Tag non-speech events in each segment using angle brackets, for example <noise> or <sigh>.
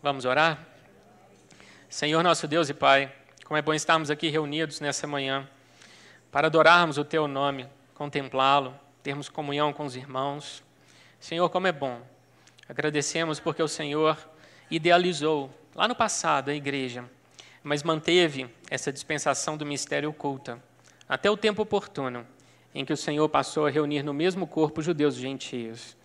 Vamos orar? Senhor nosso Deus e Pai, como é bom estarmos aqui reunidos nessa manhã para adorarmos o Teu nome, contemplá-lo, termos comunhão com os irmãos. Senhor, como é bom. Agradecemos porque o Senhor idealizou lá no passado a igreja, mas manteve essa dispensação do mistério oculta até o tempo oportuno em que o Senhor passou a reunir no mesmo corpo judeus e gentios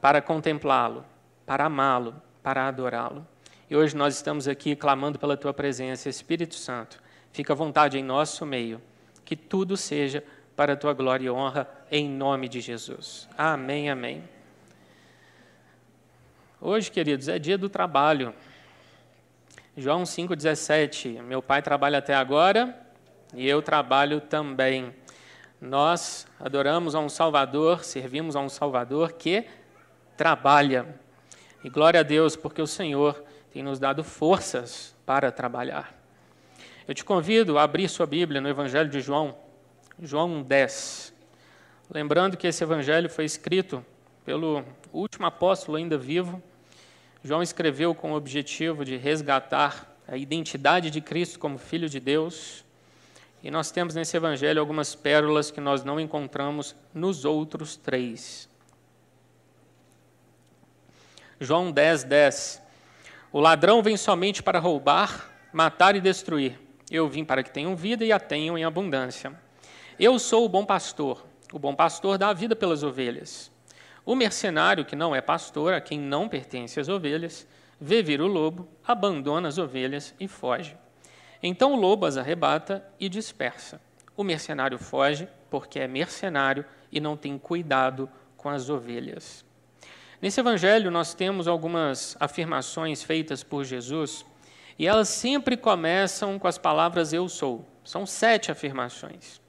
para contemplá-lo, para amá-lo, para adorá-lo. E hoje nós estamos aqui clamando pela tua presença, Espírito Santo. Fica à vontade em nosso meio, que tudo seja para a tua glória e honra, em nome de Jesus. Amém, amém. Hoje, queridos, é dia do trabalho. João 5,17. Meu pai trabalha até agora e eu trabalho também. Nós adoramos a um Salvador, servimos a um Salvador que trabalha. E glória a Deus, porque o Senhor tem nos dado forças para trabalhar. Eu te convido a abrir sua Bíblia no Evangelho de João, João 10. Lembrando que esse evangelho foi escrito pelo último apóstolo ainda vivo. João escreveu com o objetivo de resgatar a identidade de Cristo como Filho de Deus. E nós temos nesse evangelho algumas pérolas que nós não encontramos nos outros três. João 10, 10. O ladrão vem somente para roubar, matar e destruir. Eu vim para que tenham vida e a tenham em abundância. Eu sou o bom pastor. O bom pastor dá a vida pelas ovelhas. O mercenário, que não é pastor, a quem não pertence as ovelhas, vê vir o lobo, abandona as ovelhas e foge. Então o lobo as arrebata e dispersa. O mercenário foge porque é mercenário e não tem cuidado com as ovelhas. Nesse evangelho, nós temos algumas afirmações feitas por Jesus e elas sempre começam com as palavras eu sou. São sete afirmações.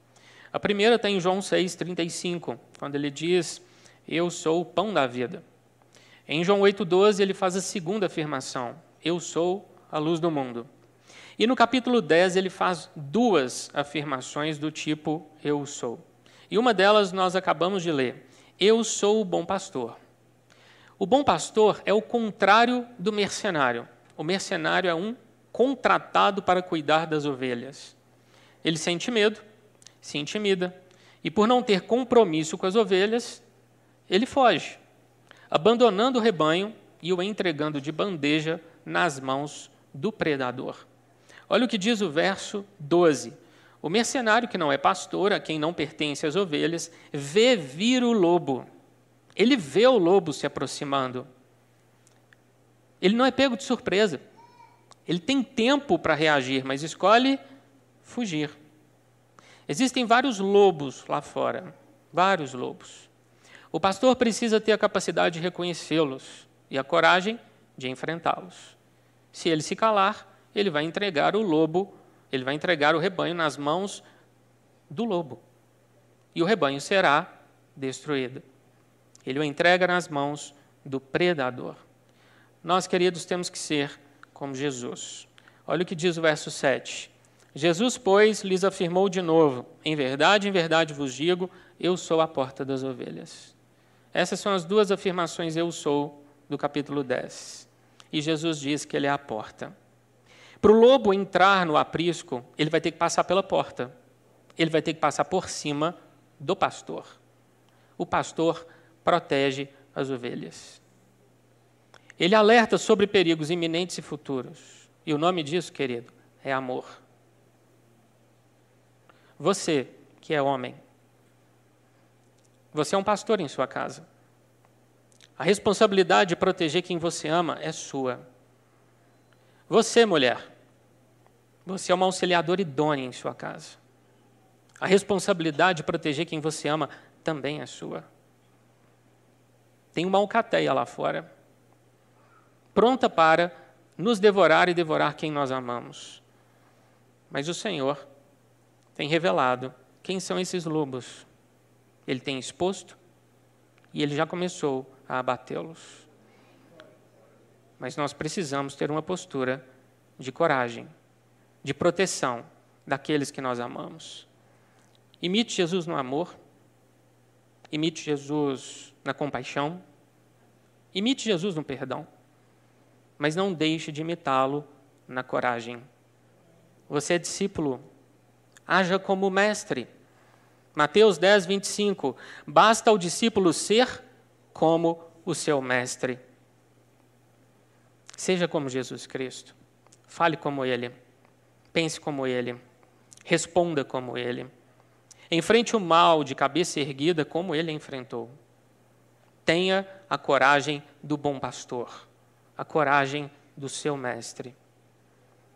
A primeira está em João 6,35, quando ele diz: Eu sou o pão da vida. Em João 8,12, ele faz a segunda afirmação: Eu sou a luz do mundo. E no capítulo 10, ele faz duas afirmações do tipo Eu sou. E uma delas nós acabamos de ler: Eu sou o bom pastor. O bom pastor é o contrário do mercenário. O mercenário é um contratado para cuidar das ovelhas. Ele sente medo, se intimida, e por não ter compromisso com as ovelhas, ele foge, abandonando o rebanho e o entregando de bandeja nas mãos do predador. Olha o que diz o verso 12. O mercenário, que não é pastor, a quem não pertence as ovelhas, vê vir o lobo ele vê o lobo se aproximando. Ele não é pego de surpresa. Ele tem tempo para reagir, mas escolhe fugir. Existem vários lobos lá fora, vários lobos. O pastor precisa ter a capacidade de reconhecê-los e a coragem de enfrentá-los. Se ele se calar, ele vai entregar o lobo, ele vai entregar o rebanho nas mãos do lobo. E o rebanho será destruído. Ele o entrega nas mãos do predador. Nós, queridos, temos que ser como Jesus. Olha o que diz o verso 7. Jesus, pois, lhes afirmou de novo: Em verdade, em verdade vos digo, eu sou a porta das ovelhas. Essas são as duas afirmações eu sou do capítulo 10. E Jesus diz que ele é a porta. Para o lobo entrar no aprisco, ele vai ter que passar pela porta. Ele vai ter que passar por cima do pastor. O pastor protege as ovelhas. Ele alerta sobre perigos iminentes e futuros. E o nome disso, querido, é amor. Você, que é homem, você é um pastor em sua casa. A responsabilidade de proteger quem você ama é sua. Você, mulher, você é uma auxiliadora idônea em sua casa. A responsabilidade de proteger quem você ama também é sua. Tem uma alcateia lá fora, pronta para nos devorar e devorar quem nós amamos. Mas o Senhor tem revelado quem são esses lobos. Ele tem exposto e ele já começou a abatê-los. Mas nós precisamos ter uma postura de coragem, de proteção daqueles que nós amamos. Imite Jesus no amor, imite Jesus na compaixão. Imite Jesus no perdão. mas não deixe de imitá-lo na coragem. Você é discípulo, haja como mestre. Mateus 10, 25. Basta ao discípulo ser como o seu mestre. Seja como Jesus Cristo. Fale como Ele. Pense como Ele. Responda como Ele. Enfrente o mal de cabeça erguida como Ele enfrentou. Tenha a coragem do bom pastor, a coragem do seu mestre.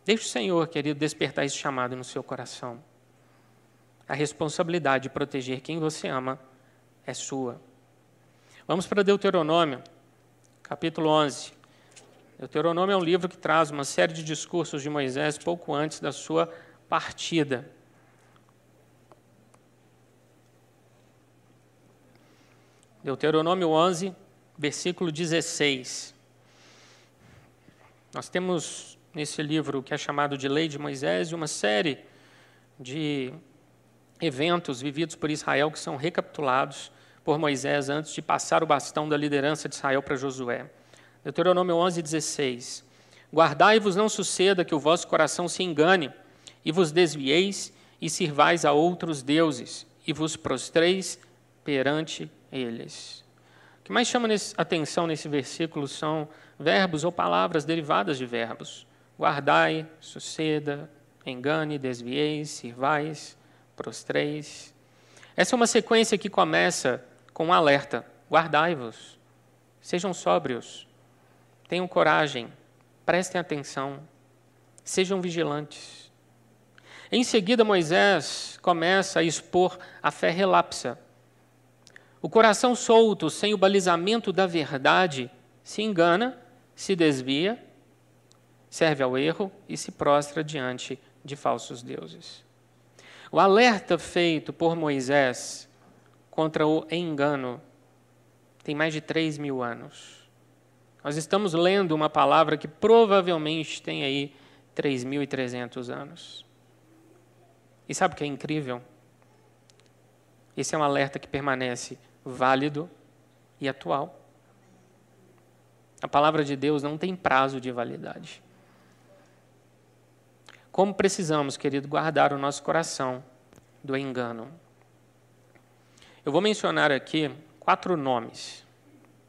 Deixe o Senhor, querido, despertar esse chamado no seu coração. A responsabilidade de proteger quem você ama é sua. Vamos para Deuteronômio, capítulo 11. Deuteronômio é um livro que traz uma série de discursos de Moisés pouco antes da sua partida. Deuteronômio 11, versículo 16. Nós temos nesse livro que é chamado de Lei de Moisés uma série de eventos vividos por Israel que são recapitulados por Moisés antes de passar o bastão da liderança de Israel para Josué. Deuteronômio 11, 16. Guardai-vos não suceda que o vosso coração se engane, e vos desvieis e sirvais a outros deuses, e vos prostreis perante eles. O que mais chama atenção nesse versículo são verbos ou palavras derivadas de verbos. Guardai, suceda, engane, desvieis, sirvais, prostreis. Essa é uma sequência que começa com um alerta: guardai-vos, sejam sóbrios, Tenham coragem, prestem atenção, sejam vigilantes. Em seguida, Moisés começa a expor a fé relapsa. O coração solto, sem o balizamento da verdade, se engana, se desvia, serve ao erro e se prostra diante de falsos deuses. O alerta feito por Moisés contra o engano tem mais de três mil anos. Nós estamos lendo uma palavra que provavelmente tem aí 3.300 anos. E sabe o que é incrível? Esse é um alerta que permanece válido e atual. A palavra de Deus não tem prazo de validade. Como precisamos, querido, guardar o nosso coração do engano? Eu vou mencionar aqui quatro nomes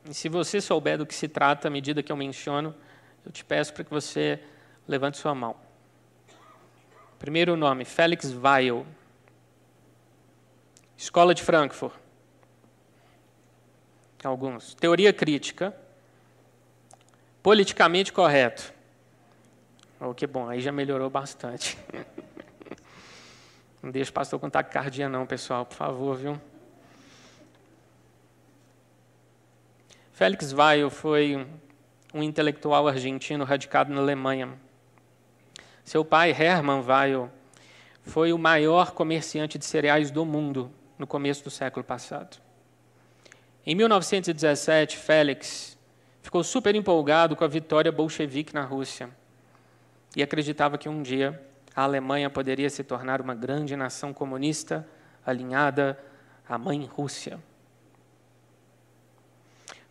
e se você souber do que se trata à medida que eu menciono, eu te peço para que você levante sua mão. Primeiro nome, Félix Weil. Escola de Frankfurt. Alguns. Teoria crítica. Politicamente correto. Oh, que bom, aí já melhorou bastante. <laughs> Não deixe o pastor com taquicardia não, pessoal, por favor, viu? Félix Weil foi um intelectual argentino radicado na Alemanha. Seu pai, Hermann Weil, foi o maior comerciante de cereais do mundo no começo do século passado. Em 1917, Félix ficou super empolgado com a vitória bolchevique na Rússia e acreditava que um dia a Alemanha poderia se tornar uma grande nação comunista alinhada à mãe Rússia.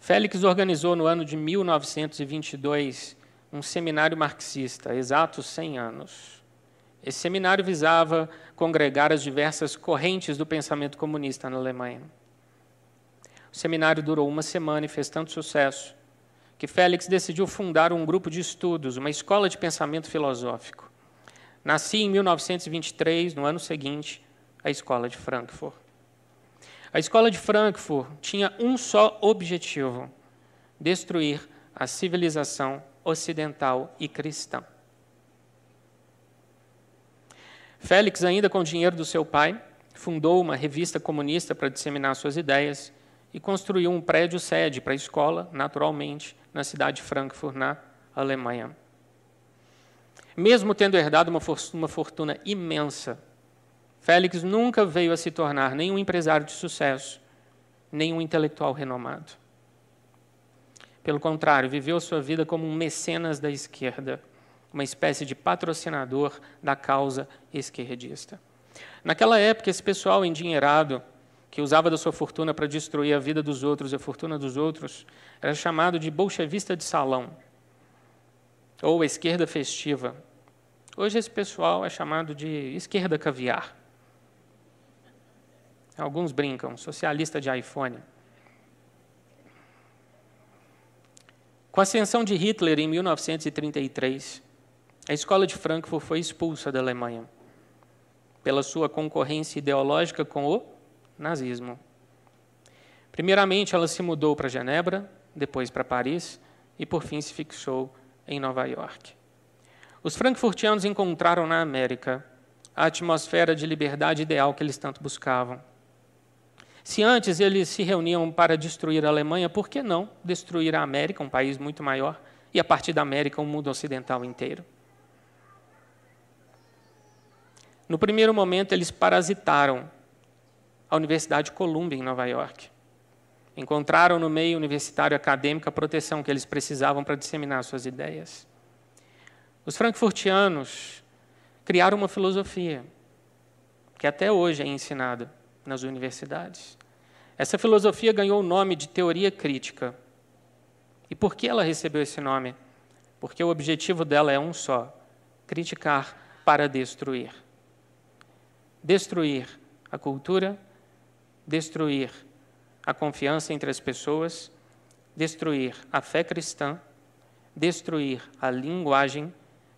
Félix organizou no ano de 1922 um seminário marxista, exatos 100 anos. Esse seminário visava congregar as diversas correntes do pensamento comunista na Alemanha. O seminário durou uma semana e fez tanto sucesso que Félix decidiu fundar um grupo de estudos, uma escola de pensamento filosófico. Nasci em 1923, no ano seguinte, a Escola de Frankfurt. A escola de Frankfurt tinha um só objetivo: destruir a civilização ocidental e cristã. Félix, ainda com o dinheiro do seu pai, fundou uma revista comunista para disseminar suas ideias e construiu um prédio sede para a escola, naturalmente, na cidade de Frankfurt, na Alemanha. Mesmo tendo herdado uma fortuna imensa, Félix nunca veio a se tornar nem um empresário de sucesso, nem um intelectual renomado. Pelo contrário, viveu sua vida como um mecenas da esquerda, uma espécie de patrocinador da causa esquerdista. Naquela época, esse pessoal endinheirado, que usava da sua fortuna para destruir a vida dos outros e a fortuna dos outros, era chamado de bolchevista de salão. ou esquerda festiva. Hoje esse pessoal é chamado de esquerda caviar. Alguns brincam, socialista de iPhone. Com a ascensão de Hitler em 1933, a escola de Frankfurt foi expulsa da Alemanha pela sua concorrência ideológica com o nazismo. Primeiramente, ela se mudou para Genebra, depois para Paris e, por fim, se fixou em Nova York. Os frankfurtianos encontraram na América a atmosfera de liberdade ideal que eles tanto buscavam. Se antes eles se reuniam para destruir a Alemanha, por que não destruir a América, um país muito maior, e a partir da América o mundo ocidental inteiro? No primeiro momento, eles parasitaram a Universidade Columbia, em Nova York. Encontraram no meio universitário acadêmico a proteção que eles precisavam para disseminar suas ideias. Os frankfurtianos criaram uma filosofia que até hoje é ensinada nas universidades. Essa filosofia ganhou o nome de teoria crítica. E por que ela recebeu esse nome? Porque o objetivo dela é um só: criticar para destruir. Destruir a cultura, destruir a confiança entre as pessoas, destruir a fé cristã, destruir a linguagem,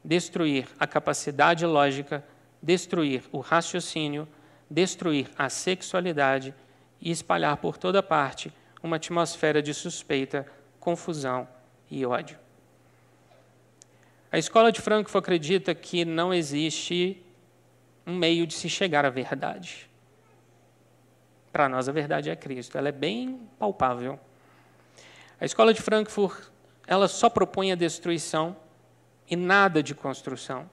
destruir a capacidade lógica, destruir o raciocínio, destruir a sexualidade e espalhar por toda parte uma atmosfera de suspeita, confusão e ódio. A escola de Frankfurt acredita que não existe um meio de se chegar à verdade. Para nós, a verdade é Cristo. Ela é bem palpável. A escola de Frankfurt, ela só propõe a destruição e nada de construção.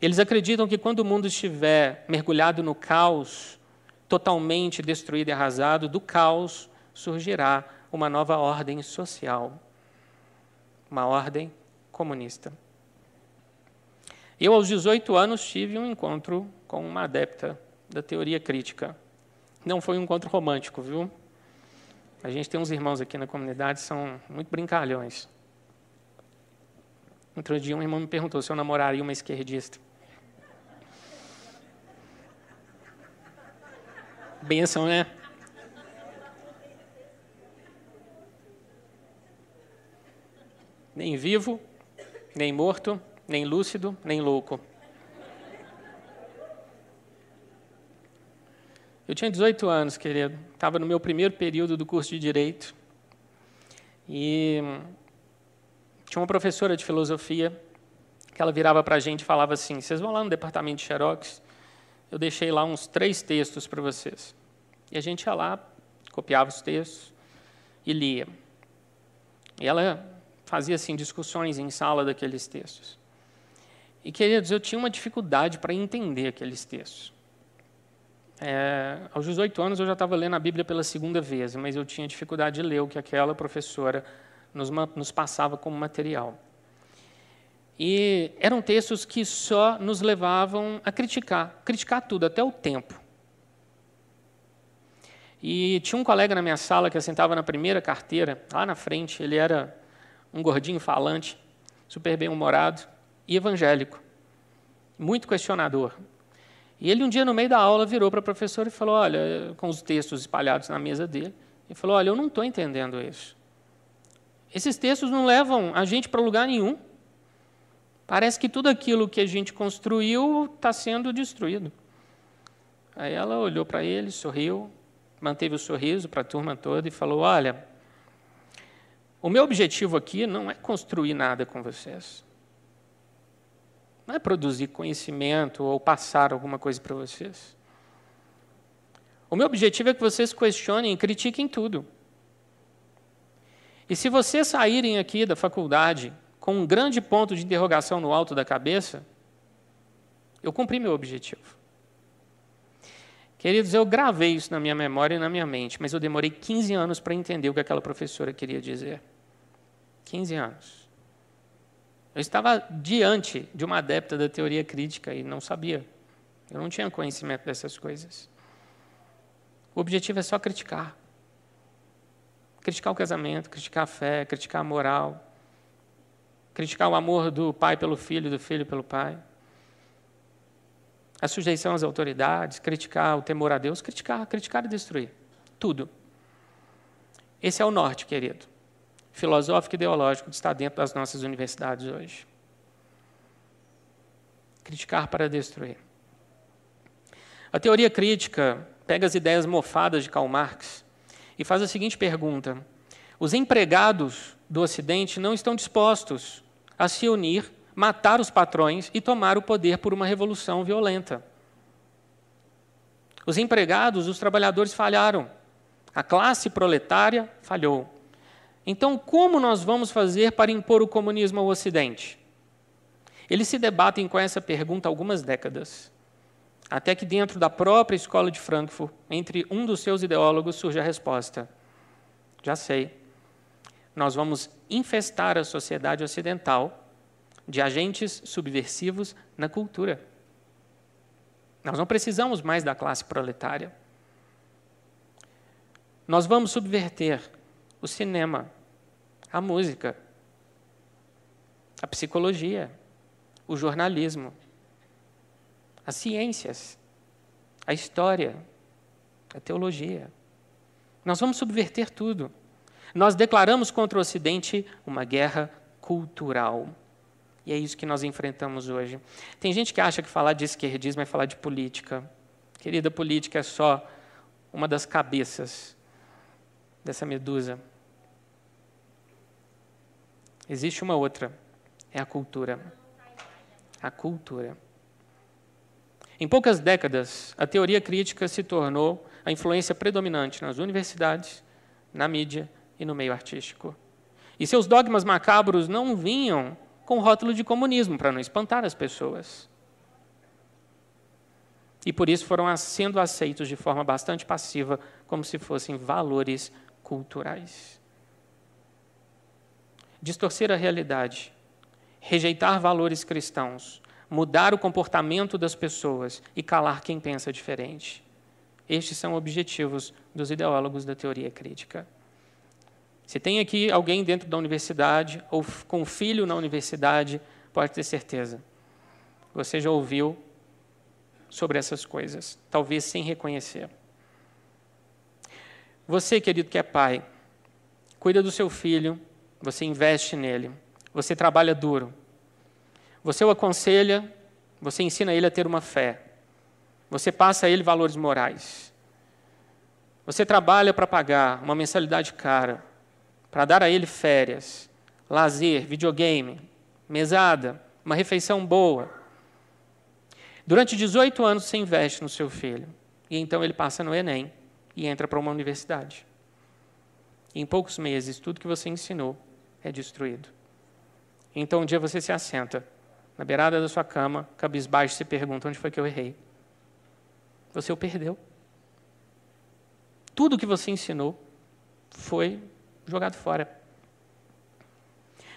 Eles acreditam que quando o mundo estiver mergulhado no caos, totalmente destruído e arrasado, do caos surgirá uma nova ordem social, uma ordem comunista. Eu, aos 18 anos, tive um encontro com uma adepta da teoria crítica. Não foi um encontro romântico, viu? A gente tem uns irmãos aqui na comunidade, são muito brincalhões. Outro dia um irmão me perguntou se eu namoraria uma esquerdista. Benção, né? Nem vivo, nem morto, nem lúcido, nem louco. Eu tinha 18 anos, querido. Estava no meu primeiro período do curso de Direito. E tinha uma professora de filosofia que ela virava para a gente e falava assim: Vocês vão lá no departamento de Xerox eu deixei lá uns três textos para vocês. E a gente ia lá, copiava os textos e lia. E ela fazia assim discussões em sala daqueles textos. E queridos, eu tinha uma dificuldade para entender aqueles textos. É, aos 18 anos eu já estava lendo a Bíblia pela segunda vez, mas eu tinha dificuldade de ler o que aquela professora nos, nos passava como material. E eram textos que só nos levavam a criticar, criticar tudo, até o tempo. E tinha um colega na minha sala que sentava na primeira carteira, lá na frente, ele era um gordinho falante, super bem-humorado e evangélico, muito questionador. E ele um dia no meio da aula virou para a professora e falou, olha, com os textos espalhados na mesa dele, e falou, olha, eu não estou entendendo isso. Esses textos não levam a gente para lugar nenhum. Parece que tudo aquilo que a gente construiu está sendo destruído. Aí ela olhou para ele, sorriu, manteve o sorriso para a turma toda e falou: Olha, o meu objetivo aqui não é construir nada com vocês. Não é produzir conhecimento ou passar alguma coisa para vocês. O meu objetivo é que vocês questionem e critiquem tudo. E se vocês saírem aqui da faculdade com um grande ponto de interrogação no alto da cabeça, eu cumpri meu objetivo. Queridos, eu gravei isso na minha memória e na minha mente, mas eu demorei 15 anos para entender o que aquela professora queria dizer. 15 anos. Eu estava diante de uma adepta da teoria crítica e não sabia. Eu não tinha conhecimento dessas coisas. O objetivo é só criticar. Criticar o casamento, criticar a fé, criticar a moral, criticar o amor do pai pelo filho, do filho pelo pai, a sujeição às autoridades, criticar o temor a Deus, criticar, criticar e destruir. Tudo. Esse é o norte, querido, filosófico e ideológico que está dentro das nossas universidades hoje. Criticar para destruir. A teoria crítica pega as ideias mofadas de Karl Marx e faz a seguinte pergunta: os empregados do Ocidente não estão dispostos a se unir, matar os patrões e tomar o poder por uma revolução violenta. Os empregados, os trabalhadores falharam. A classe proletária falhou. Então, como nós vamos fazer para impor o comunismo ao Ocidente? Eles se debatem com essa pergunta há algumas décadas. Até que, dentro da própria escola de Frankfurt, entre um dos seus ideólogos, surge a resposta: Já sei. Nós vamos infestar a sociedade ocidental de agentes subversivos na cultura. Nós não precisamos mais da classe proletária. Nós vamos subverter o cinema, a música, a psicologia, o jornalismo, as ciências, a história, a teologia. Nós vamos subverter tudo. Nós declaramos contra o Ocidente uma guerra cultural. E é isso que nós enfrentamos hoje. Tem gente que acha que falar de esquerdismo é falar de política. Querida, política é só uma das cabeças dessa medusa. Existe uma outra, é a cultura. A cultura. Em poucas décadas, a teoria crítica se tornou a influência predominante nas universidades, na mídia e no meio artístico. E seus dogmas macabros não vinham com rótulo de comunismo, para não espantar as pessoas. E por isso foram sendo aceitos de forma bastante passiva, como se fossem valores culturais. Distorcer a realidade, rejeitar valores cristãos, mudar o comportamento das pessoas e calar quem pensa diferente. Estes são objetivos dos ideólogos da teoria crítica. Se tem aqui alguém dentro da universidade ou com um filho na universidade, pode ter certeza. Você já ouviu sobre essas coisas, talvez sem reconhecer. Você, querido que é pai, cuida do seu filho, você investe nele, você trabalha duro, você o aconselha, você ensina ele a ter uma fé. Você passa a ele valores morais. Você trabalha para pagar uma mensalidade cara, para dar a ele férias, lazer, videogame, mesada, uma refeição boa. Durante 18 anos você investe no seu filho. E então ele passa no Enem e entra para uma universidade. Em poucos meses, tudo que você ensinou é destruído. Então um dia você se assenta na beirada da sua cama, cabisbaixo, se pergunta: onde foi que eu errei? Você o perdeu. Tudo que você ensinou foi jogado fora.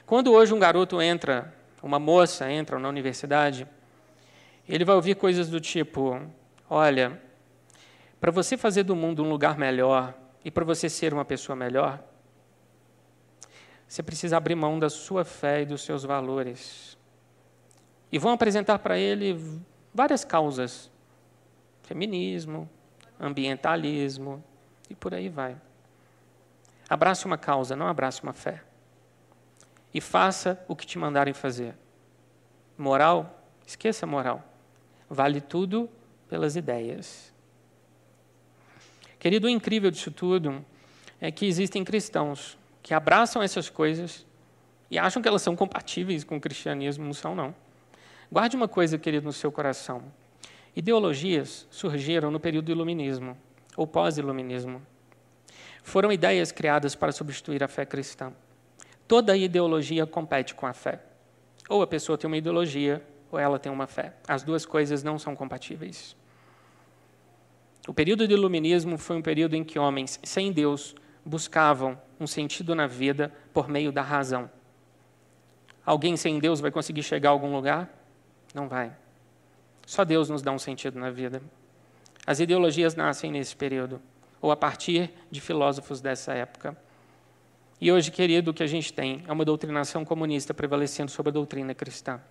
Quando hoje um garoto entra, uma moça entra na universidade, ele vai ouvir coisas do tipo: olha, para você fazer do mundo um lugar melhor e para você ser uma pessoa melhor, você precisa abrir mão da sua fé e dos seus valores e vão apresentar para ele várias causas: feminismo, ambientalismo e por aí vai. Abrace uma causa, não abrace uma fé. E faça o que te mandarem fazer. Moral, esqueça moral. Vale tudo pelas ideias. Querido, o incrível disso tudo é que existem cristãos que abraçam essas coisas e acham que elas são compatíveis com o cristianismo, não são, não. Guarde uma coisa, querido, no seu coração. Ideologias surgiram no período do iluminismo, ou pós-iluminismo. Foram ideias criadas para substituir a fé cristã. Toda ideologia compete com a fé. Ou a pessoa tem uma ideologia, ou ela tem uma fé. As duas coisas não são compatíveis. O período do iluminismo foi um período em que homens sem Deus buscavam um sentido na vida por meio da razão. Alguém sem Deus vai conseguir chegar a algum lugar? Não vai. Só Deus nos dá um sentido na vida. As ideologias nascem nesse período, ou a partir de filósofos dessa época. E hoje, querido, o que a gente tem é uma doutrinação comunista prevalecendo sobre a doutrina cristã.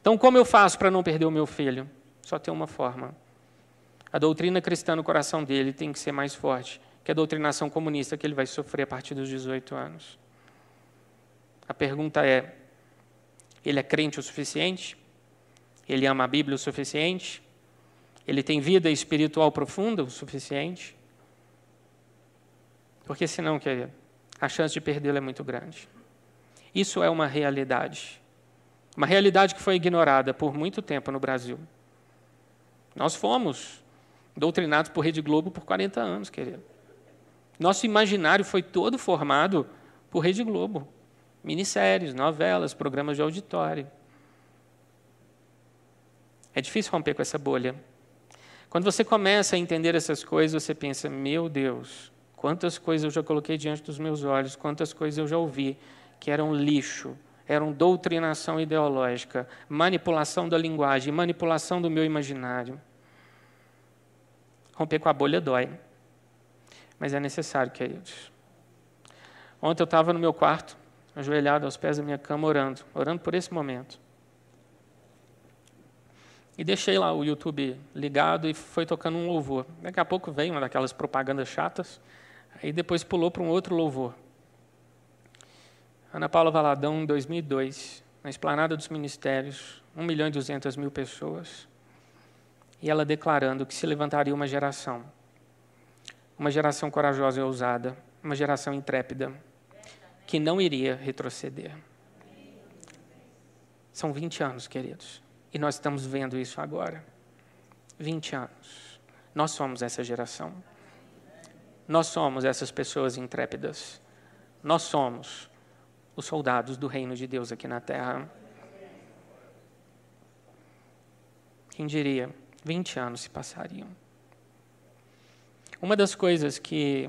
Então, como eu faço para não perder o meu filho? Só tem uma forma. A doutrina cristã no coração dele tem que ser mais forte que a doutrinação comunista que ele vai sofrer a partir dos 18 anos. A pergunta é: ele é crente o suficiente? Ele ama a Bíblia o suficiente? Ele tem vida espiritual profunda o suficiente? Porque senão, querido, a chance de perdê-lo é muito grande. Isso é uma realidade. Uma realidade que foi ignorada por muito tempo no Brasil. Nós fomos doutrinados por Rede Globo por 40 anos, querido. Nosso imaginário foi todo formado por Rede Globo. Minisséries, novelas, programas de auditório. É difícil romper com essa bolha. Quando você começa a entender essas coisas, você pensa: meu Deus, quantas coisas eu já coloquei diante dos meus olhos, quantas coisas eu já ouvi que eram lixo, eram doutrinação ideológica, manipulação da linguagem, manipulação do meu imaginário. Romper com a bolha dói, mas é necessário, queridos. Ontem eu estava no meu quarto, ajoelhado aos pés da minha cama, orando, orando por esse momento. E deixei lá o YouTube ligado e foi tocando um louvor. Daqui a pouco veio uma daquelas propagandas chatas, aí depois pulou para um outro louvor. Ana Paula Valadão, em 2002, na esplanada dos ministérios, 1 milhão e 200 mil pessoas, e ela declarando que se levantaria uma geração, uma geração corajosa e ousada, uma geração intrépida, que não iria retroceder. São 20 anos, queridos, e nós estamos vendo isso agora. 20 anos. Nós somos essa geração. Nós somos essas pessoas intrépidas. Nós somos os soldados do reino de Deus aqui na terra. Quem diria? 20 anos se passariam. Uma das coisas que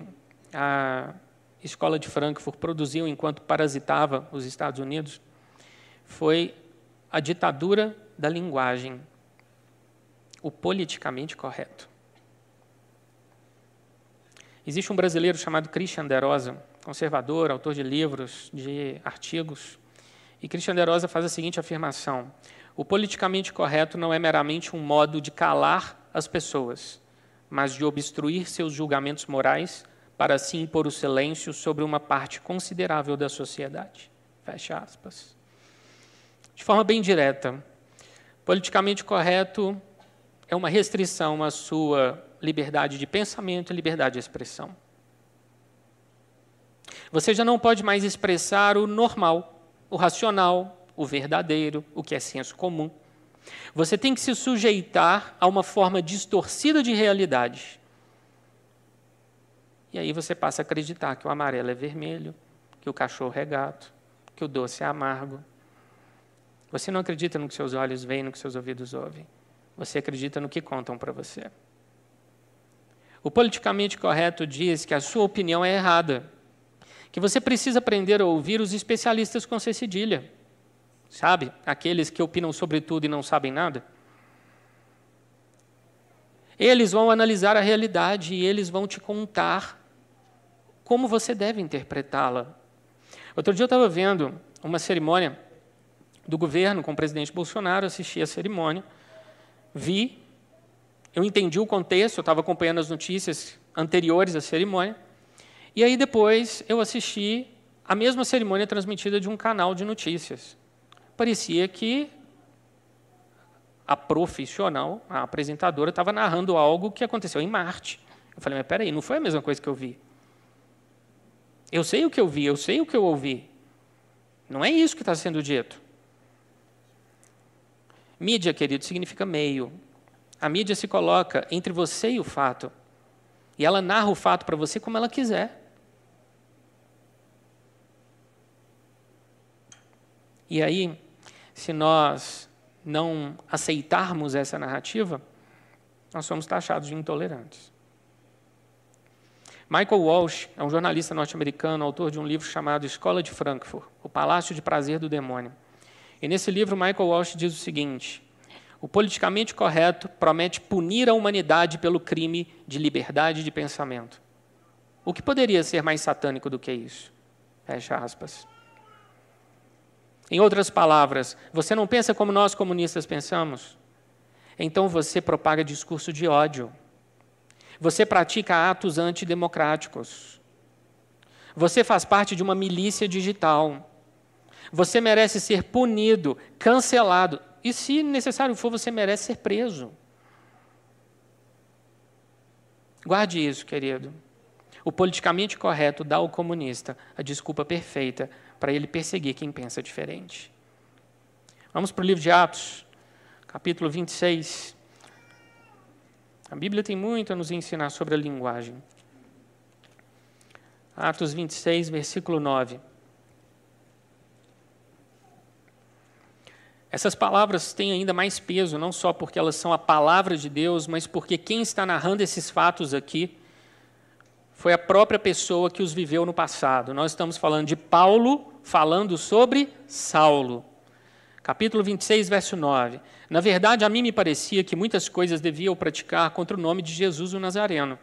a escola de Frankfurt produziu enquanto parasitava os Estados Unidos foi a ditadura da linguagem, o politicamente correto. Existe um brasileiro chamado Christian Derosa, conservador, autor de livros, de artigos. E Christian de Rosa faz a seguinte afirmação: o politicamente correto não é meramente um modo de calar as pessoas, mas de obstruir seus julgamentos morais para assim impor o silêncio sobre uma parte considerável da sociedade. Fecha aspas. De forma bem direta, politicamente correto é uma restrição à sua liberdade de pensamento e liberdade de expressão. Você já não pode mais expressar o normal, o racional, o verdadeiro, o que é senso comum. Você tem que se sujeitar a uma forma distorcida de realidade. E aí você passa a acreditar que o amarelo é vermelho, que o cachorro é gato, que o doce é amargo. Você não acredita no que seus olhos veem, no que seus ouvidos ouvem. Você acredita no que contam para você. O politicamente correto diz que a sua opinião é errada que você precisa aprender a ouvir os especialistas com C cedilha. Sabe? Aqueles que opinam sobre tudo e não sabem nada. Eles vão analisar a realidade e eles vão te contar como você deve interpretá-la. Outro dia eu estava vendo uma cerimônia do governo com o presidente Bolsonaro, assisti a cerimônia, vi, eu entendi o contexto, eu estava acompanhando as notícias anteriores à cerimônia, e aí depois eu assisti a mesma cerimônia transmitida de um canal de notícias. Parecia que a profissional, a apresentadora, estava narrando algo que aconteceu em Marte. Eu falei, mas peraí, não foi a mesma coisa que eu vi. Eu sei o que eu vi, eu sei o que eu ouvi. Não é isso que está sendo dito. Mídia, querido, significa meio. A mídia se coloca entre você e o fato. E ela narra o fato para você como ela quiser. E aí, se nós não aceitarmos essa narrativa, nós somos taxados de intolerantes. Michael Walsh é um jornalista norte-americano, autor de um livro chamado Escola de Frankfurt, O Palácio de Prazer do Demônio. E nesse livro, Michael Walsh diz o seguinte: o politicamente correto promete punir a humanidade pelo crime de liberdade de pensamento. O que poderia ser mais satânico do que isso? Fecha aspas. Em outras palavras, você não pensa como nós comunistas pensamos? Então você propaga discurso de ódio. Você pratica atos antidemocráticos. Você faz parte de uma milícia digital. Você merece ser punido, cancelado. E, se necessário for, você merece ser preso. Guarde isso, querido. O politicamente correto dá ao comunista a desculpa perfeita para ele perseguir quem pensa diferente. Vamos para o livro de Atos, capítulo 26. A Bíblia tem muito a nos ensinar sobre a linguagem. Atos 26, versículo 9. Essas palavras têm ainda mais peso, não só porque elas são a palavra de Deus, mas porque quem está narrando esses fatos aqui foi a própria pessoa que os viveu no passado. Nós estamos falando de Paulo falando sobre Saulo. Capítulo 26, verso 9. Na verdade, a mim me parecia que muitas coisas devia praticar contra o nome de Jesus o Nazareno.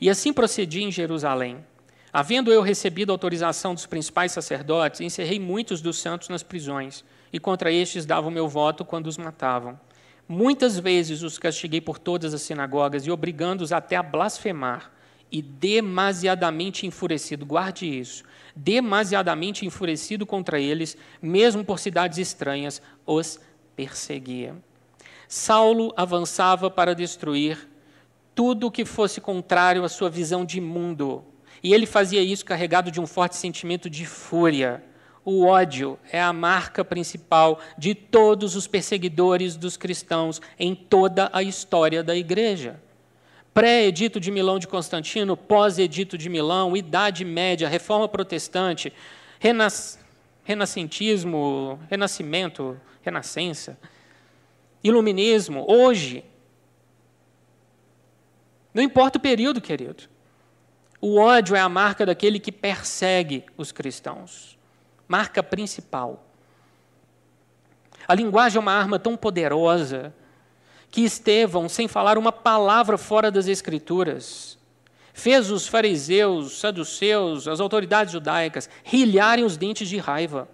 E assim procedi em Jerusalém. Havendo eu recebido autorização dos principais sacerdotes, encerrei muitos dos santos nas prisões e contra estes dava o meu voto quando os matavam. Muitas vezes os castiguei por todas as sinagogas e obrigando-os até a blasfemar. E demasiadamente enfurecido, guarde isso, demasiadamente enfurecido contra eles, mesmo por cidades estranhas, os perseguia. Saulo avançava para destruir tudo que fosse contrário à sua visão de mundo. E ele fazia isso carregado de um forte sentimento de fúria o ódio é a marca principal de todos os perseguidores dos cristãos em toda a história da igreja. Pré-edito de Milão de Constantino, pós-edito de Milão, Idade Média, Reforma Protestante, renas... renascentismo, renascimento, renascença, iluminismo, hoje. Não importa o período, querido. O ódio é a marca daquele que persegue os cristãos marca principal. A linguagem é uma arma tão poderosa que Estevão, sem falar uma palavra fora das Escrituras, fez os fariseus, saduceus, as autoridades judaicas rilharem os dentes de raiva.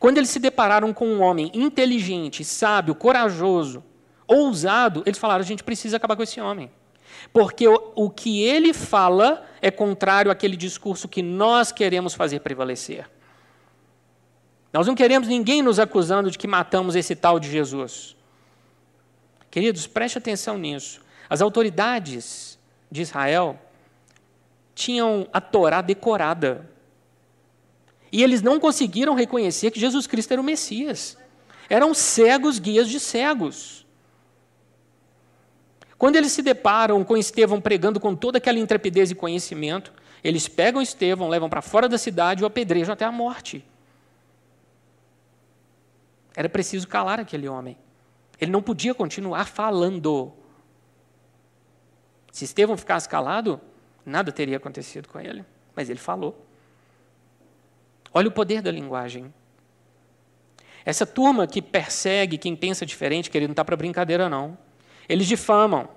Quando eles se depararam com um homem inteligente, sábio, corajoso, ousado, eles falaram: a gente precisa acabar com esse homem. Porque o, o que ele fala é contrário àquele discurso que nós queremos fazer prevalecer. Nós não queremos ninguém nos acusando de que matamos esse tal de Jesus. Queridos, preste atenção nisso. As autoridades de Israel tinham a Torá decorada. E eles não conseguiram reconhecer que Jesus Cristo era o Messias. Eram cegos guias de cegos. Quando eles se deparam com Estevão pregando com toda aquela intrepidez e conhecimento, eles pegam Estevão, levam para fora da cidade e o apedrejam até a morte. Era preciso calar aquele homem. Ele não podia continuar falando. Se Estevão ficasse calado, nada teria acontecido com ele. Mas ele falou. Olha o poder da linguagem. Essa turma que persegue quem pensa diferente, querido, não está para brincadeira, não. Eles difamam.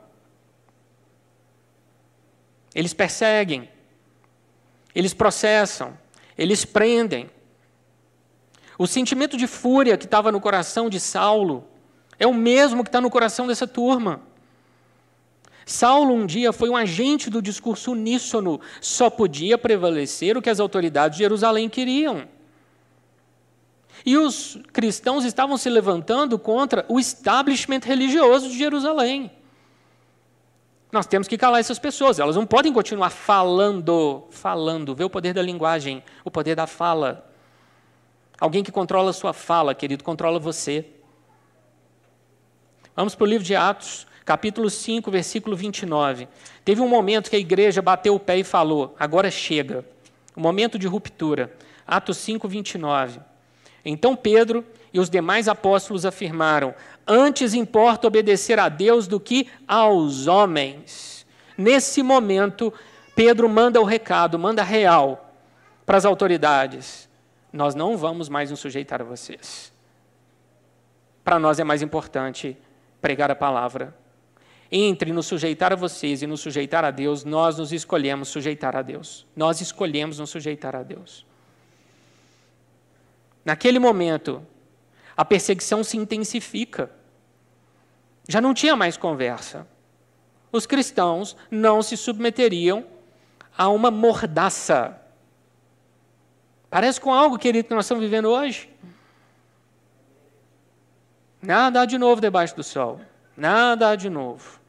Eles perseguem. Eles processam. Eles prendem. O sentimento de fúria que estava no coração de Saulo é o mesmo que está no coração dessa turma. Saulo um dia foi um agente do discurso uníssono, só podia prevalecer o que as autoridades de Jerusalém queriam. E os cristãos estavam se levantando contra o establishment religioso de Jerusalém. Nós temos que calar essas pessoas, elas não podem continuar falando, falando. Vê o poder da linguagem, o poder da fala. Alguém que controla a sua fala, querido, controla você. Vamos para o livro de Atos, capítulo 5, versículo 29. Teve um momento que a igreja bateu o pé e falou: agora chega. Um momento de ruptura. Atos 5, 29. Então Pedro e os demais apóstolos afirmaram: Antes importa obedecer a Deus do que aos homens. Nesse momento, Pedro manda o recado, manda real para as autoridades: Nós não vamos mais nos sujeitar a vocês. Para nós é mais importante pregar a palavra. entre nos sujeitar a vocês e nos sujeitar a Deus, nós nos escolhemos sujeitar a Deus. Nós escolhemos nos sujeitar a Deus. Naquele momento, a perseguição se intensifica. Já não tinha mais conversa. Os cristãos não se submeteriam a uma mordaça. Parece com algo, querido, que nós estamos vivendo hoje. Nada há de novo debaixo do sol. Nada há de novo.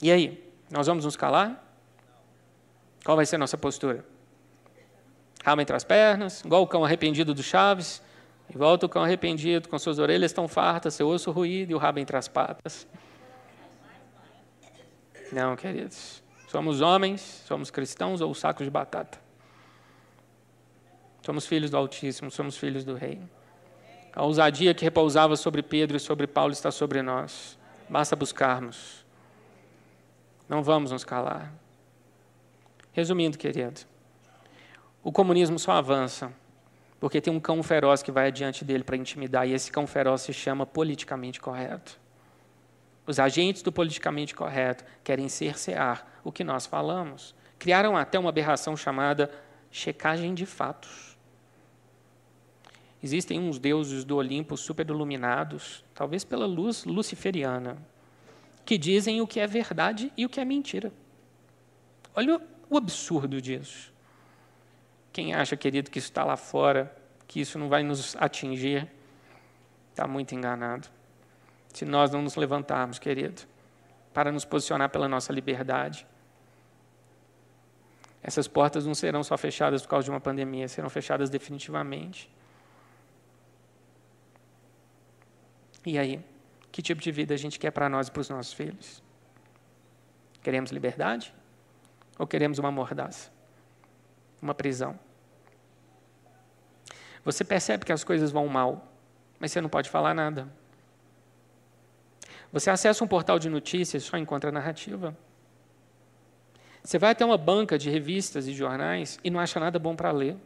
E aí? Nós vamos nos calar? Qual vai ser a nossa postura? Rabo entre as pernas, igual o cão arrependido do Chaves, e volta o cão arrependido, com suas orelhas tão fartas, seu osso ruído e o rabo entre as patas. Não, queridos. Somos homens, somos cristãos ou sacos de batata. Somos filhos do Altíssimo, somos filhos do Rei. A ousadia que repousava sobre Pedro e sobre Paulo está sobre nós. Basta buscarmos. Não vamos nos calar. Resumindo, querido, o comunismo só avança porque tem um cão feroz que vai adiante dele para intimidar, e esse cão feroz se chama politicamente correto. Os agentes do politicamente correto querem cercear o que nós falamos. Criaram até uma aberração chamada checagem de fatos. Existem uns deuses do Olimpo superiluminados, talvez pela luz luciferiana, que dizem o que é verdade e o que é mentira. Olha o absurdo disso. Quem acha, querido, que isso está lá fora, que isso não vai nos atingir, está muito enganado. Se nós não nos levantarmos, querido, para nos posicionar pela nossa liberdade, essas portas não serão só fechadas por causa de uma pandemia, serão fechadas definitivamente. E aí, que tipo de vida a gente quer para nós e para os nossos filhos? Queremos liberdade? Ou queremos uma mordaça? Uma prisão? Você percebe que as coisas vão mal, mas você não pode falar nada. Você acessa um portal de notícias e só encontra narrativa. Você vai até uma banca de revistas e jornais e não acha nada bom para ler.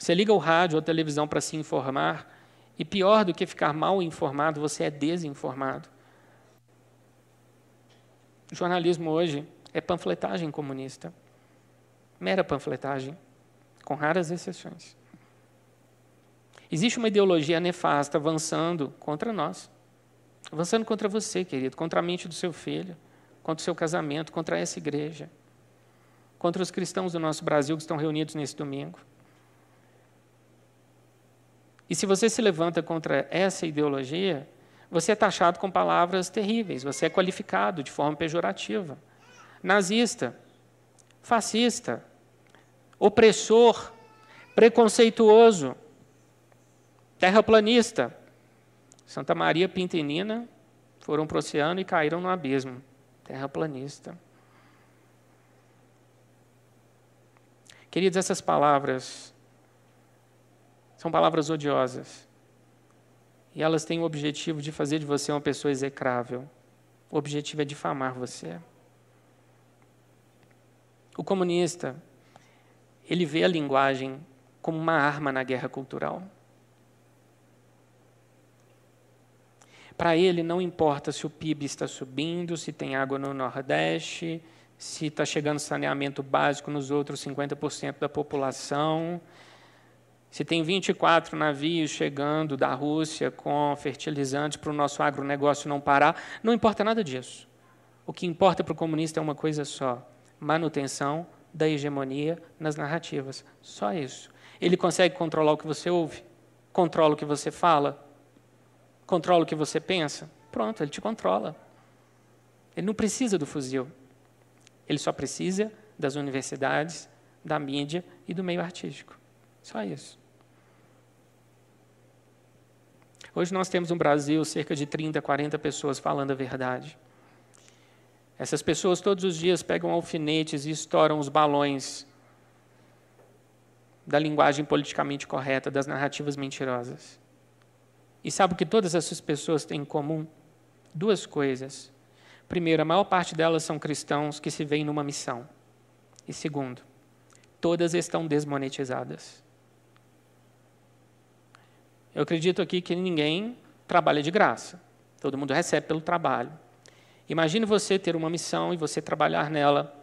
Você liga o rádio ou a televisão para se informar, e pior do que ficar mal informado, você é desinformado. O jornalismo hoje é panfletagem comunista. Mera panfletagem, com raras exceções. Existe uma ideologia nefasta avançando contra nós. Avançando contra você, querido, contra a mente do seu filho, contra o seu casamento, contra essa igreja, contra os cristãos do nosso Brasil que estão reunidos nesse domingo. E se você se levanta contra essa ideologia, você é taxado com palavras terríveis, você é qualificado de forma pejorativa. Nazista, fascista, opressor, preconceituoso, terraplanista. Santa Maria Pintenina foram para o oceano e caíram no abismo. Terraplanista. Queridos, essas palavras são palavras odiosas. E elas têm o objetivo de fazer de você uma pessoa execrável. O objetivo é difamar você. O comunista, ele vê a linguagem como uma arma na guerra cultural. Para ele, não importa se o PIB está subindo, se tem água no Nordeste, se está chegando saneamento básico nos outros 50% da população, se tem 24 navios chegando da Rússia com fertilizantes para o nosso agronegócio não parar, não importa nada disso. O que importa para o comunista é uma coisa só: manutenção da hegemonia nas narrativas. Só isso. Ele consegue controlar o que você ouve, controla o que você fala, controla o que você pensa. Pronto, ele te controla. Ele não precisa do fuzil. Ele só precisa das universidades, da mídia e do meio artístico. Só isso. Hoje nós temos no Brasil cerca de 30, 40 pessoas falando a verdade. Essas pessoas todos os dias pegam alfinetes e estouram os balões da linguagem politicamente correta, das narrativas mentirosas. E sabe o que todas essas pessoas têm em comum? Duas coisas. Primeiro, a maior parte delas são cristãos que se veem numa missão. E segundo, todas estão desmonetizadas. Eu acredito aqui que ninguém trabalha de graça. Todo mundo recebe pelo trabalho. Imagine você ter uma missão e você trabalhar nela,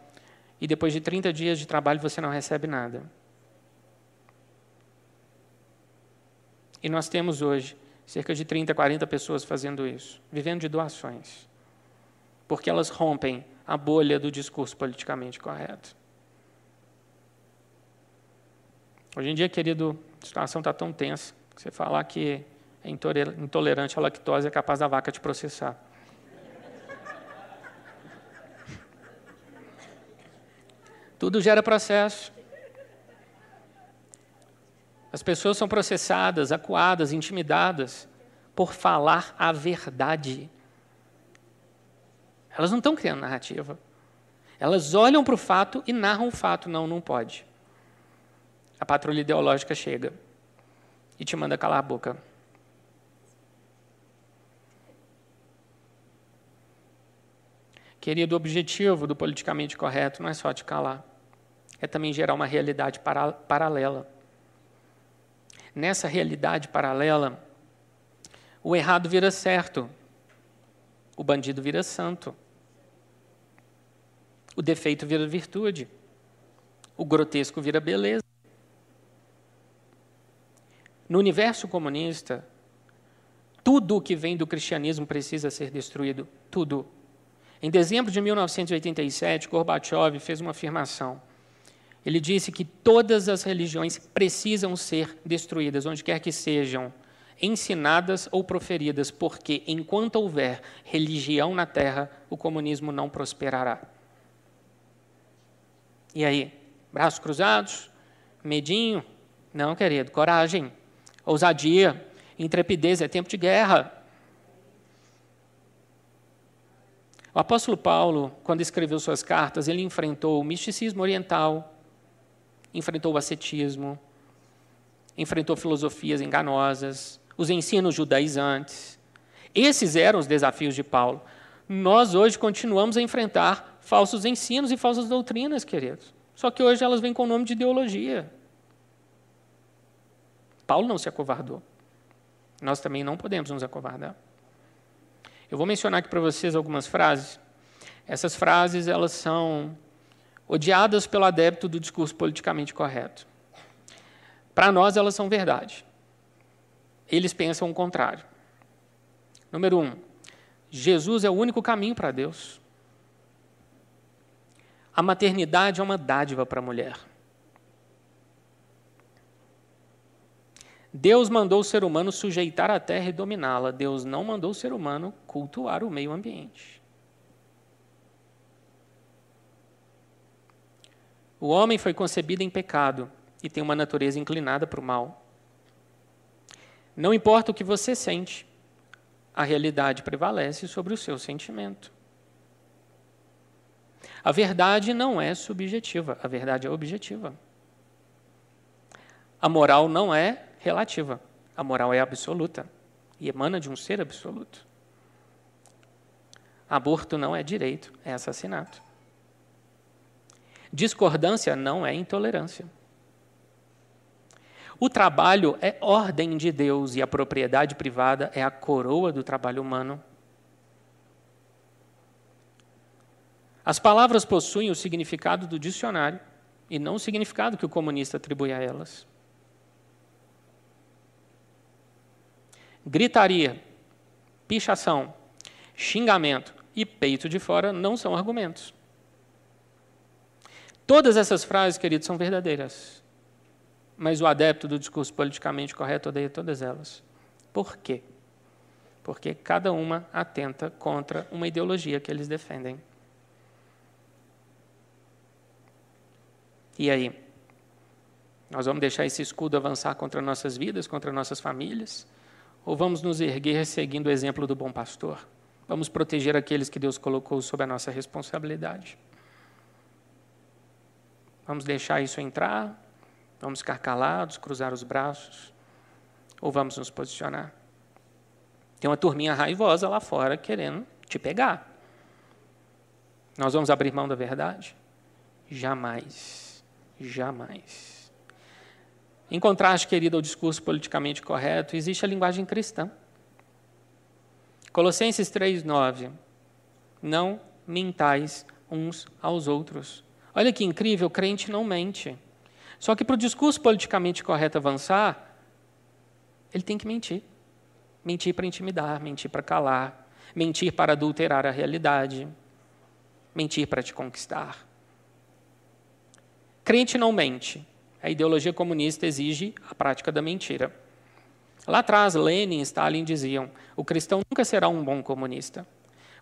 e depois de 30 dias de trabalho você não recebe nada. E nós temos hoje cerca de 30, 40 pessoas fazendo isso, vivendo de doações, porque elas rompem a bolha do discurso politicamente correto. Hoje em dia, querido, a situação está tão tensa você falar que é intolerante à lactose é capaz da vaca te processar. Tudo gera processo. As pessoas são processadas, acuadas, intimidadas por falar a verdade. Elas não estão criando narrativa. Elas olham para o fato e narram o fato. Não, não pode. A patrulha ideológica chega e te manda calar a boca. Querido, o objetivo do politicamente correto não é só te calar, é também gerar uma realidade para, paralela. Nessa realidade paralela, o errado vira certo, o bandido vira santo, o defeito vira virtude, o grotesco vira beleza. No universo comunista, tudo o que vem do cristianismo precisa ser destruído, tudo. Em dezembro de 1987, Gorbachev fez uma afirmação. Ele disse que todas as religiões precisam ser destruídas, onde quer que sejam ensinadas ou proferidas, porque enquanto houver religião na terra, o comunismo não prosperará. E aí, braços cruzados? Medinho? Não, querido, coragem, ousadia, intrepidez, é tempo de guerra. O apóstolo Paulo, quando escreveu suas cartas, ele enfrentou o misticismo oriental, enfrentou o ascetismo, enfrentou filosofias enganosas, os ensinos judaizantes. Esses eram os desafios de Paulo. Nós hoje continuamos a enfrentar falsos ensinos e falsas doutrinas, queridos. Só que hoje elas vêm com o nome de ideologia. Paulo não se acovardou. Nós também não podemos nos acovardar. Eu vou mencionar aqui para vocês algumas frases. Essas frases elas são odiadas pelo adepto do discurso politicamente correto. Para nós elas são verdade. Eles pensam o contrário. Número um, Jesus é o único caminho para Deus. A maternidade é uma dádiva para a mulher. Deus mandou o ser humano sujeitar a terra e dominá-la. Deus não mandou o ser humano cultuar o meio ambiente. O homem foi concebido em pecado e tem uma natureza inclinada para o mal. Não importa o que você sente, a realidade prevalece sobre o seu sentimento. A verdade não é subjetiva, a verdade é objetiva. A moral não é relativa. A moral é absoluta e emana de um ser absoluto. Aborto não é direito, é assassinato. Discordância não é intolerância. O trabalho é ordem de Deus e a propriedade privada é a coroa do trabalho humano. As palavras possuem o significado do dicionário e não o significado que o comunista atribui a elas. Gritaria, pichação, xingamento e peito de fora não são argumentos. Todas essas frases, queridos, são verdadeiras. Mas o adepto do discurso politicamente correto odeia todas elas. Por quê? Porque cada uma atenta contra uma ideologia que eles defendem. E aí? Nós vamos deixar esse escudo avançar contra nossas vidas, contra nossas famílias? Ou vamos nos erguer seguindo o exemplo do bom pastor? Vamos proteger aqueles que Deus colocou sob a nossa responsabilidade. Vamos deixar isso entrar? Vamos ficar calados, cruzar os braços? Ou vamos nos posicionar? Tem uma turminha raivosa lá fora querendo te pegar. Nós vamos abrir mão da verdade? Jamais. Jamais. Em contraste, querido, ao discurso politicamente correto, existe a linguagem cristã. Colossenses 3,9. Não mentais uns aos outros. Olha que incrível, crente não mente. Só que para o discurso politicamente correto avançar, ele tem que mentir. Mentir para intimidar, mentir para calar, mentir para adulterar a realidade, mentir para te conquistar. Crente não mente, a ideologia comunista exige a prática da mentira. Lá atrás, Lenin e Stalin diziam: o cristão nunca será um bom comunista.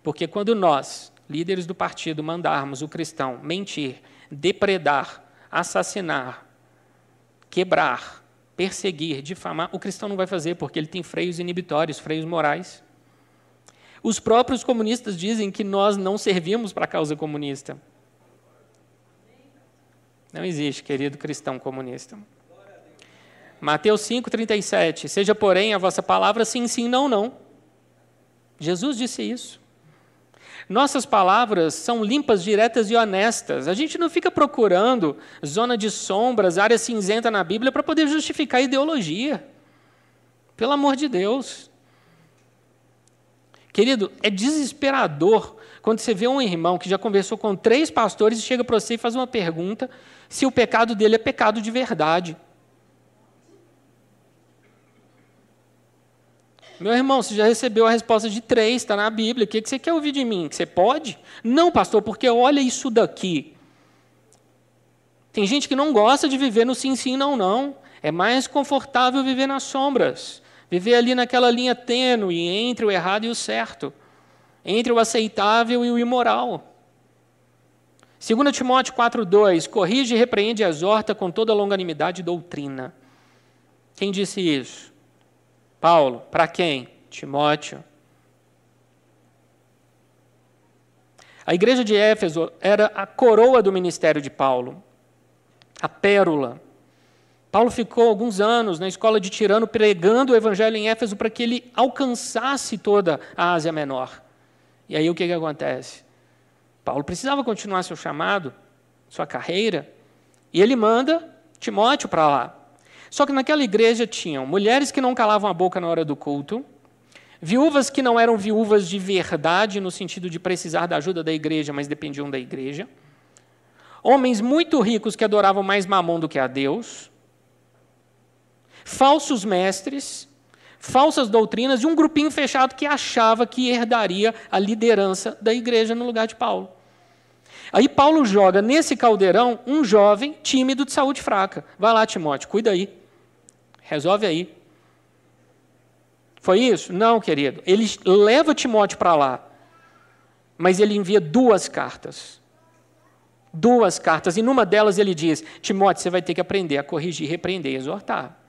Porque quando nós, líderes do partido, mandarmos o cristão mentir, depredar, assassinar, quebrar, perseguir, difamar, o cristão não vai fazer, porque ele tem freios inibitórios, freios morais. Os próprios comunistas dizem que nós não servimos para a causa comunista. Não existe, querido cristão comunista. Mateus 5,37. Seja, porém, a vossa palavra sim, sim, não, não. Jesus disse isso. Nossas palavras são limpas, diretas e honestas. A gente não fica procurando zona de sombras, área cinzenta na Bíblia para poder justificar ideologia. Pelo amor de Deus. Querido, é desesperador quando você vê um irmão que já conversou com três pastores e chega para você e faz uma pergunta se o pecado dele é pecado de verdade. Meu irmão, você já recebeu a resposta de três, está na Bíblia. O que você quer ouvir de mim? Que você pode? Não, pastor, porque olha isso daqui. Tem gente que não gosta de viver no sim, sim, não, não. É mais confortável viver nas sombras. Viver ali naquela linha tênue entre o errado e o certo. Entre o aceitável e o imoral. 2 Timóteo 4,2: Corrige, repreende e exorta com toda longanimidade e doutrina. Quem disse isso? Paulo. Para quem? Timóteo. A igreja de Éfeso era a coroa do ministério de Paulo, a pérola. Paulo ficou alguns anos na escola de Tirano pregando o evangelho em Éfeso para que ele alcançasse toda a Ásia Menor. E aí o que, que acontece? Paulo precisava continuar seu chamado, sua carreira, e ele manda Timóteo para lá. Só que naquela igreja tinham mulheres que não calavam a boca na hora do culto, viúvas que não eram viúvas de verdade, no sentido de precisar da ajuda da igreja, mas dependiam da igreja, homens muito ricos que adoravam mais mamon do que a Deus, falsos mestres, falsas doutrinas e um grupinho fechado que achava que herdaria a liderança da igreja no lugar de Paulo. Aí Paulo joga nesse caldeirão um jovem tímido de saúde fraca. Vai lá, Timóteo, cuida aí. Resolve aí. Foi isso? Não, querido. Ele leva Timóteo para lá. Mas ele envia duas cartas. Duas cartas. E numa delas ele diz: Timóteo, você vai ter que aprender a corrigir, repreender e exortar.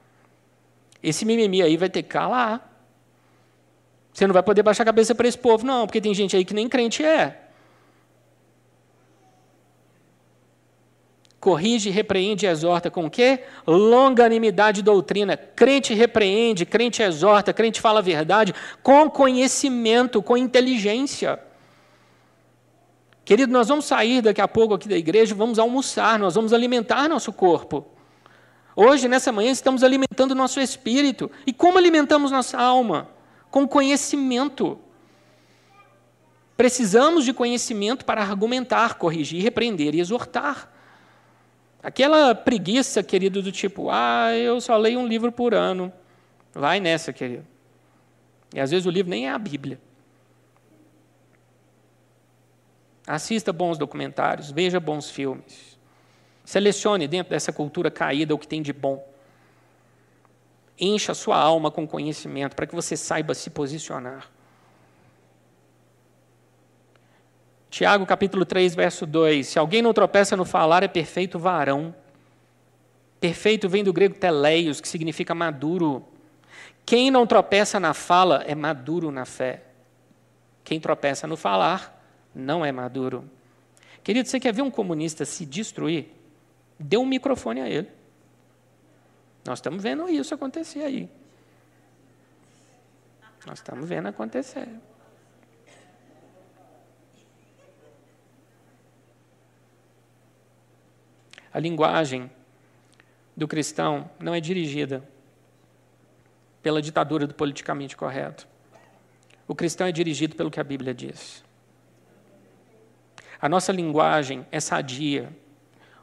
Esse mimimi aí vai ter que calar. Você não vai poder baixar a cabeça para esse povo, não, porque tem gente aí que nem crente é. corrige, repreende e exorta com o quê? Longanimidade e doutrina. Crente repreende, crente exorta, crente fala a verdade com conhecimento, com inteligência. Querido, nós vamos sair daqui a pouco aqui da igreja, vamos almoçar, nós vamos alimentar nosso corpo. Hoje, nessa manhã, estamos alimentando nosso espírito. E como alimentamos nossa alma? Com conhecimento. Precisamos de conhecimento para argumentar, corrigir, repreender e exortar. Aquela preguiça, querido, do tipo, ah, eu só leio um livro por ano. Vai nessa, querido. E às vezes o livro nem é a Bíblia. Assista bons documentários, veja bons filmes. Selecione dentro dessa cultura caída o que tem de bom. Encha a sua alma com conhecimento para que você saiba se posicionar. Tiago capítulo 3, verso 2. Se alguém não tropeça no falar, é perfeito varão. Perfeito vem do grego teleios, que significa maduro. Quem não tropeça na fala é maduro na fé. Quem tropeça no falar não é maduro. Querido, você quer ver um comunista se destruir? Dê um microfone a ele. Nós estamos vendo isso acontecer aí. Nós estamos vendo acontecer. A linguagem do cristão não é dirigida pela ditadura do politicamente correto. O cristão é dirigido pelo que a Bíblia diz. A nossa linguagem é sadia,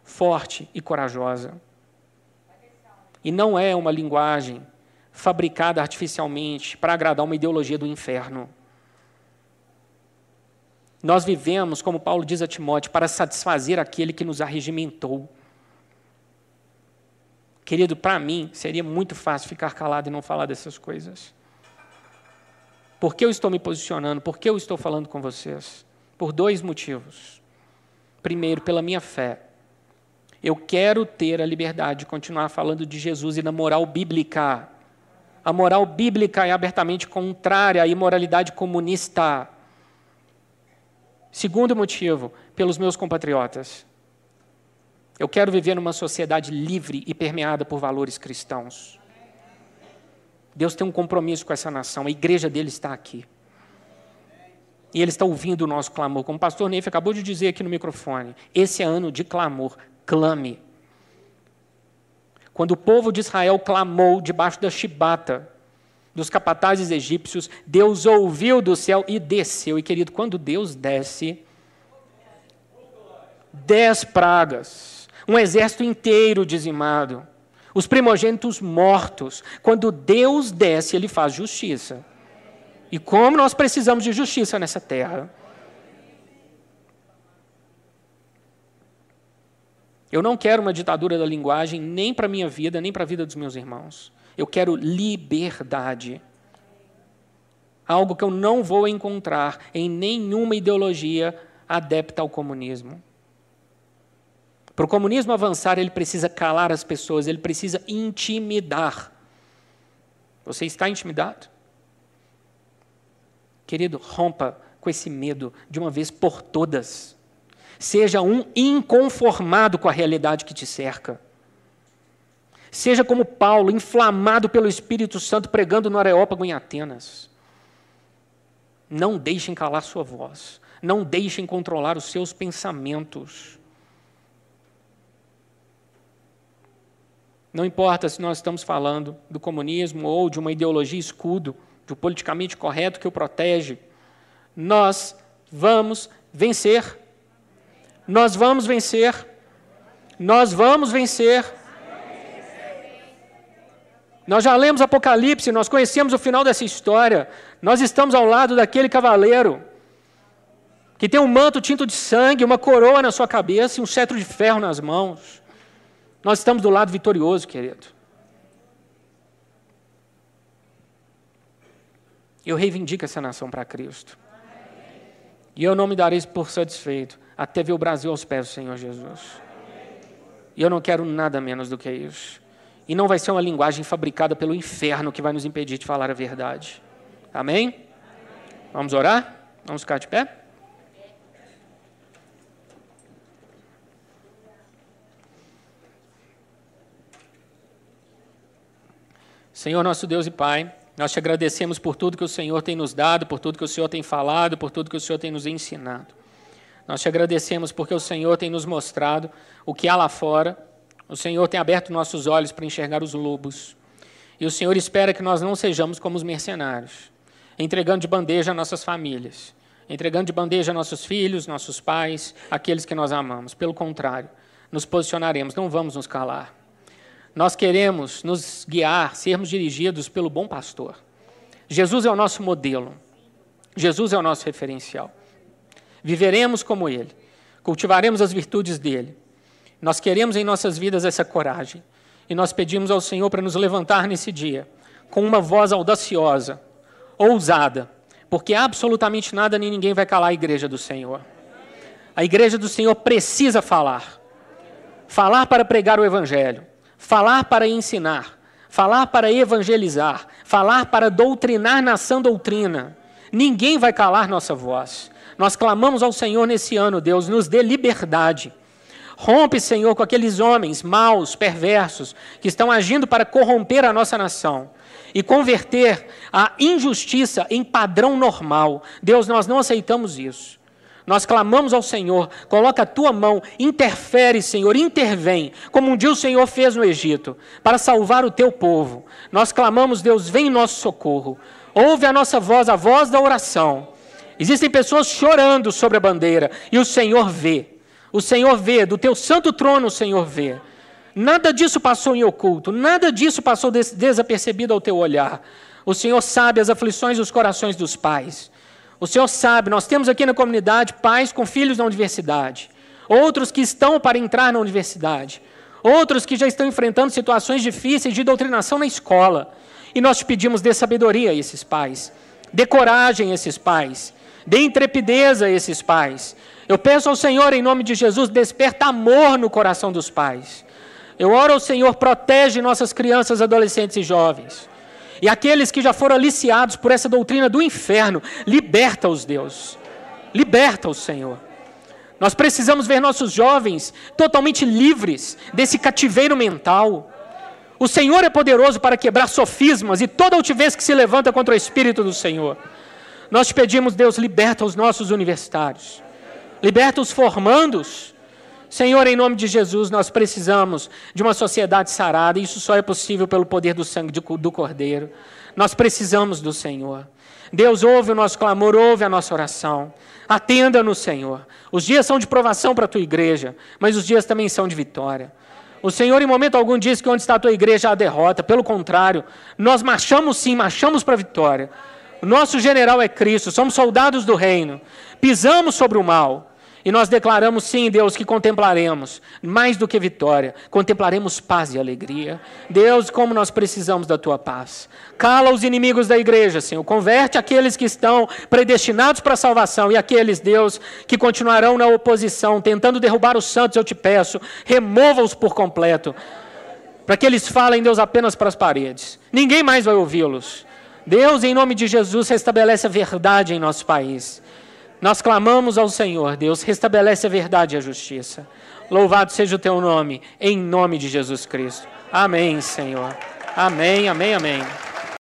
forte e corajosa. E não é uma linguagem fabricada artificialmente para agradar uma ideologia do inferno. Nós vivemos, como Paulo diz a Timóteo, para satisfazer aquele que nos arregimentou. Querido, para mim seria muito fácil ficar calado e não falar dessas coisas. Por que eu estou me posicionando? Por que eu estou falando com vocês? Por dois motivos. Primeiro, pela minha fé. Eu quero ter a liberdade de continuar falando de Jesus e da moral bíblica. A moral bíblica é abertamente contrária à imoralidade comunista. Segundo motivo, pelos meus compatriotas. Eu quero viver numa sociedade livre e permeada por valores cristãos. Deus tem um compromisso com essa nação, a igreja dele está aqui. E ele está ouvindo o nosso clamor. Como o pastor Neif acabou de dizer aqui no microfone, esse é ano de clamor. Clame. Quando o povo de Israel clamou debaixo da chibata dos capatazes egípcios, Deus ouviu do céu e desceu. E querido, quando Deus desce, dez pragas um exército inteiro dizimado, os primogênitos mortos. Quando Deus desce, ele faz justiça. E como nós precisamos de justiça nessa terra. Eu não quero uma ditadura da linguagem nem para a minha vida, nem para a vida dos meus irmãos. Eu quero liberdade. Algo que eu não vou encontrar em nenhuma ideologia adepta ao comunismo. Para o comunismo avançar, ele precisa calar as pessoas, ele precisa intimidar. Você está intimidado? Querido, rompa com esse medo de uma vez por todas. Seja um inconformado com a realidade que te cerca. Seja como Paulo, inflamado pelo Espírito Santo, pregando no Areópago em Atenas. Não deixem calar sua voz. Não deixem controlar os seus pensamentos. Não importa se nós estamos falando do comunismo ou de uma ideologia escudo, do politicamente correto que o protege, nós vamos vencer. Nós vamos vencer. Nós vamos vencer. Nós já lemos Apocalipse, nós conhecemos o final dessa história. Nós estamos ao lado daquele cavaleiro que tem um manto tinto de sangue, uma coroa na sua cabeça e um cetro de ferro nas mãos. Nós estamos do lado vitorioso, querido. Eu reivindico essa nação para Cristo. E eu não me darei por satisfeito até ver o Brasil aos pés do Senhor Jesus. E eu não quero nada menos do que isso. E não vai ser uma linguagem fabricada pelo inferno que vai nos impedir de falar a verdade. Amém? Vamos orar? Vamos ficar de pé? Senhor nosso Deus e Pai, nós te agradecemos por tudo que o Senhor tem nos dado, por tudo que o Senhor tem falado, por tudo que o Senhor tem nos ensinado. Nós te agradecemos porque o Senhor tem nos mostrado o que há lá fora, o Senhor tem aberto nossos olhos para enxergar os lobos. E o Senhor espera que nós não sejamos como os mercenários, entregando de bandeja nossas famílias, entregando de bandeja nossos filhos, nossos pais, aqueles que nós amamos. Pelo contrário, nos posicionaremos, não vamos nos calar. Nós queremos nos guiar, sermos dirigidos pelo bom pastor. Jesus é o nosso modelo. Jesus é o nosso referencial. Viveremos como ele. Cultivaremos as virtudes dele. Nós queremos em nossas vidas essa coragem. E nós pedimos ao Senhor para nos levantar nesse dia com uma voz audaciosa, ousada, porque absolutamente nada nem ninguém vai calar a igreja do Senhor. A igreja do Senhor precisa falar. Falar para pregar o evangelho falar para ensinar, falar para evangelizar, falar para doutrinar na sã doutrina. Ninguém vai calar nossa voz. Nós clamamos ao Senhor nesse ano, Deus, nos dê liberdade. Rompe, Senhor, com aqueles homens maus, perversos, que estão agindo para corromper a nossa nação e converter a injustiça em padrão normal. Deus, nós não aceitamos isso. Nós clamamos ao Senhor, coloca a tua mão, interfere, Senhor, intervém, como um dia o Senhor fez no Egito, para salvar o teu povo. Nós clamamos, Deus, vem em nosso socorro. Ouve a nossa voz, a voz da oração. Existem pessoas chorando sobre a bandeira e o Senhor vê. O Senhor vê, do teu santo trono o Senhor vê. Nada disso passou em oculto, nada disso passou desapercebido ao teu olhar. O Senhor sabe as aflições dos corações dos pais. O Senhor sabe, nós temos aqui na comunidade pais com filhos na universidade, outros que estão para entrar na universidade, outros que já estão enfrentando situações difíceis de doutrinação na escola. E nós te pedimos dê sabedoria a esses pais, dê coragem a esses pais, dê intrepidez a esses pais. Eu peço ao Senhor, em nome de Jesus, desperta amor no coração dos pais. Eu oro ao Senhor, protege nossas crianças, adolescentes e jovens. E aqueles que já foram aliciados por essa doutrina do inferno, liberta-os, Deus. Liberta-os, Senhor. Nós precisamos ver nossos jovens totalmente livres desse cativeiro mental. O Senhor é poderoso para quebrar sofismas e toda altivez que se levanta contra o Espírito do Senhor. Nós te pedimos, Deus, liberta os nossos universitários, liberta os formandos, Senhor, em nome de Jesus, nós precisamos de uma sociedade sarada, e isso só é possível pelo poder do sangue do Cordeiro. Nós precisamos do Senhor. Deus ouve o nosso clamor, ouve a nossa oração. Atenda-nos, Senhor. Os dias são de provação para a tua igreja, mas os dias também são de vitória. O Senhor, em momento algum, diz que onde está a tua igreja há derrota. Pelo contrário, nós marchamos sim, marchamos para a vitória. Nosso general é Cristo, somos soldados do reino. Pisamos sobre o mal e nós declaramos, sim, Deus, que contemplaremos mais do que vitória, contemplaremos paz e alegria. Deus, como nós precisamos da tua paz. Cala os inimigos da igreja, Senhor. Converte aqueles que estão predestinados para a salvação e aqueles, Deus, que continuarão na oposição, tentando derrubar os santos, eu te peço, remova-os por completo. Para que eles falem, Deus, apenas para as paredes. Ninguém mais vai ouvi-los. Deus, em nome de Jesus, restabelece a verdade em nosso país. Nós clamamos ao Senhor, Deus, restabelece a verdade e a justiça. Louvado seja o teu nome, em nome de Jesus Cristo. Amém, Senhor. Amém, amém, amém.